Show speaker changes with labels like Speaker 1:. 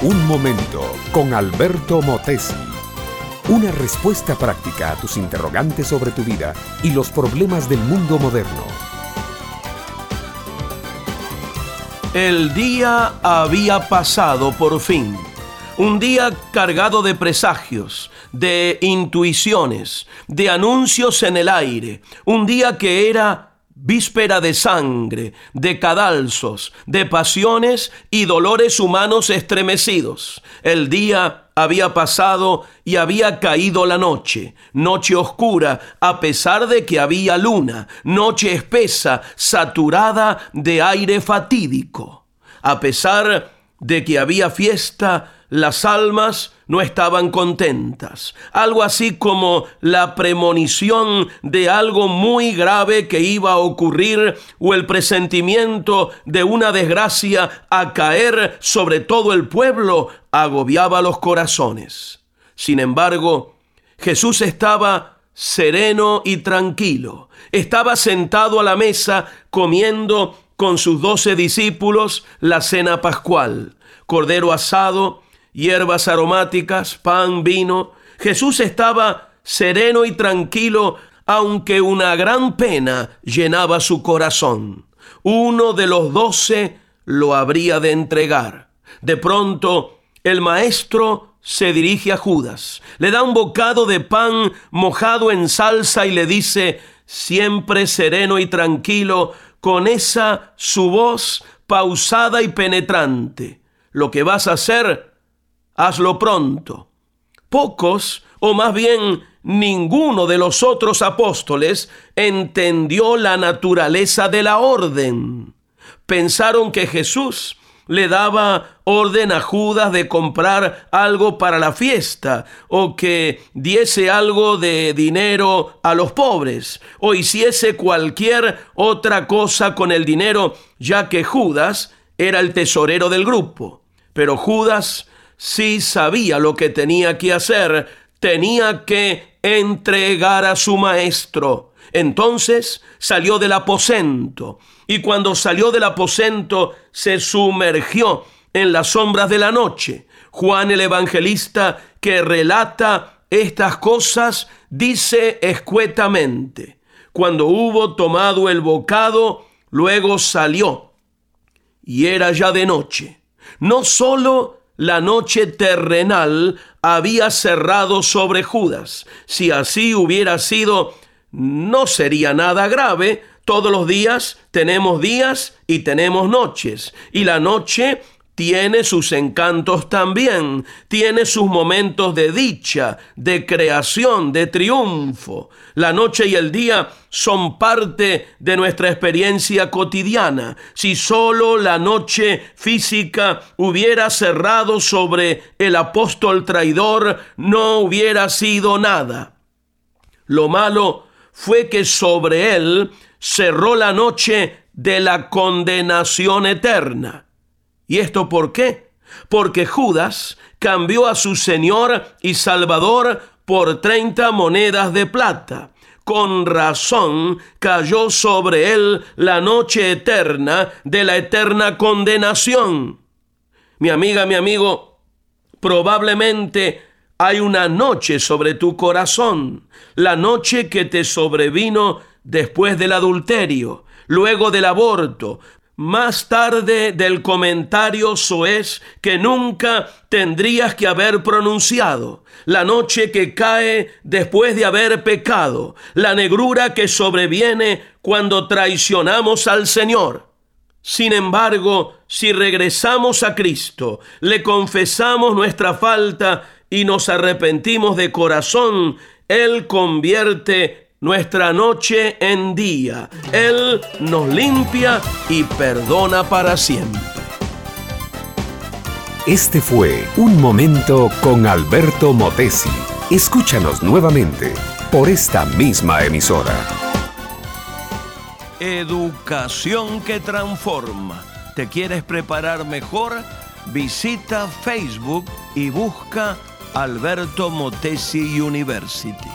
Speaker 1: Un momento con Alberto Motesi. Una respuesta práctica a tus interrogantes sobre tu vida y los problemas del mundo moderno.
Speaker 2: El día había pasado por fin. Un día cargado de presagios, de intuiciones, de anuncios en el aire. Un día que era víspera de sangre, de cadalzos, de pasiones y dolores humanos estremecidos. El día había pasado y había caído la noche, noche oscura, a pesar de que había luna, noche espesa, saturada de aire fatídico. A pesar de que había fiesta, las almas no estaban contentas. Algo así como la premonición de algo muy grave que iba a ocurrir o el presentimiento de una desgracia a caer sobre todo el pueblo agobiaba los corazones. Sin embargo, Jesús estaba sereno y tranquilo. Estaba sentado a la mesa comiendo con sus doce discípulos la cena pascual, cordero asado, hierbas aromáticas, pan, vino. Jesús estaba sereno y tranquilo, aunque una gran pena llenaba su corazón. Uno de los doce lo habría de entregar. De pronto, el maestro se dirige a Judas, le da un bocado de pan mojado en salsa y le dice, siempre sereno y tranquilo, con esa su voz pausada y penetrante. Lo que vas a hacer hazlo pronto. Pocos, o más bien ninguno de los otros apóstoles, entendió la naturaleza de la orden. Pensaron que Jesús le daba orden a Judas de comprar algo para la fiesta, o que diese algo de dinero a los pobres, o hiciese cualquier otra cosa con el dinero, ya que Judas era el tesorero del grupo. Pero Judas sí sabía lo que tenía que hacer, tenía que entregar a su maestro. Entonces salió del aposento y cuando salió del aposento se sumergió en las sombras de la noche. Juan el evangelista que relata estas cosas dice escuetamente, cuando hubo tomado el bocado, luego salió y era ya de noche. No sólo la noche terrenal había cerrado sobre Judas. Si así hubiera sido, no sería nada grave. Todos los días tenemos días y tenemos noches. Y la noche tiene sus encantos también, tiene sus momentos de dicha, de creación, de triunfo. La noche y el día son parte de nuestra experiencia cotidiana. Si solo la noche física hubiera cerrado sobre el apóstol traidor, no hubiera sido nada. Lo malo fue que sobre él cerró la noche de la condenación eterna. ¿Y esto por qué? Porque Judas cambió a su Señor y Salvador por treinta monedas de plata. Con razón cayó sobre él la noche eterna de la eterna condenación. Mi amiga, mi amigo, probablemente hay una noche sobre tu corazón, la noche que te sobrevino después del adulterio, luego del aborto, más tarde del comentario soez que nunca tendrías que haber pronunciado, la noche que cae después de haber pecado, la negrura que sobreviene cuando traicionamos al Señor. Sin embargo, si regresamos a Cristo, le confesamos nuestra falta y nos arrepentimos de corazón, Él convierte nuestra noche en día. Él nos limpia y perdona para siempre.
Speaker 1: Este fue Un Momento con Alberto Motesi. Escúchanos nuevamente por esta misma emisora.
Speaker 2: Educación que transforma. ¿Te quieres preparar mejor? Visita Facebook y busca Alberto Motesi University.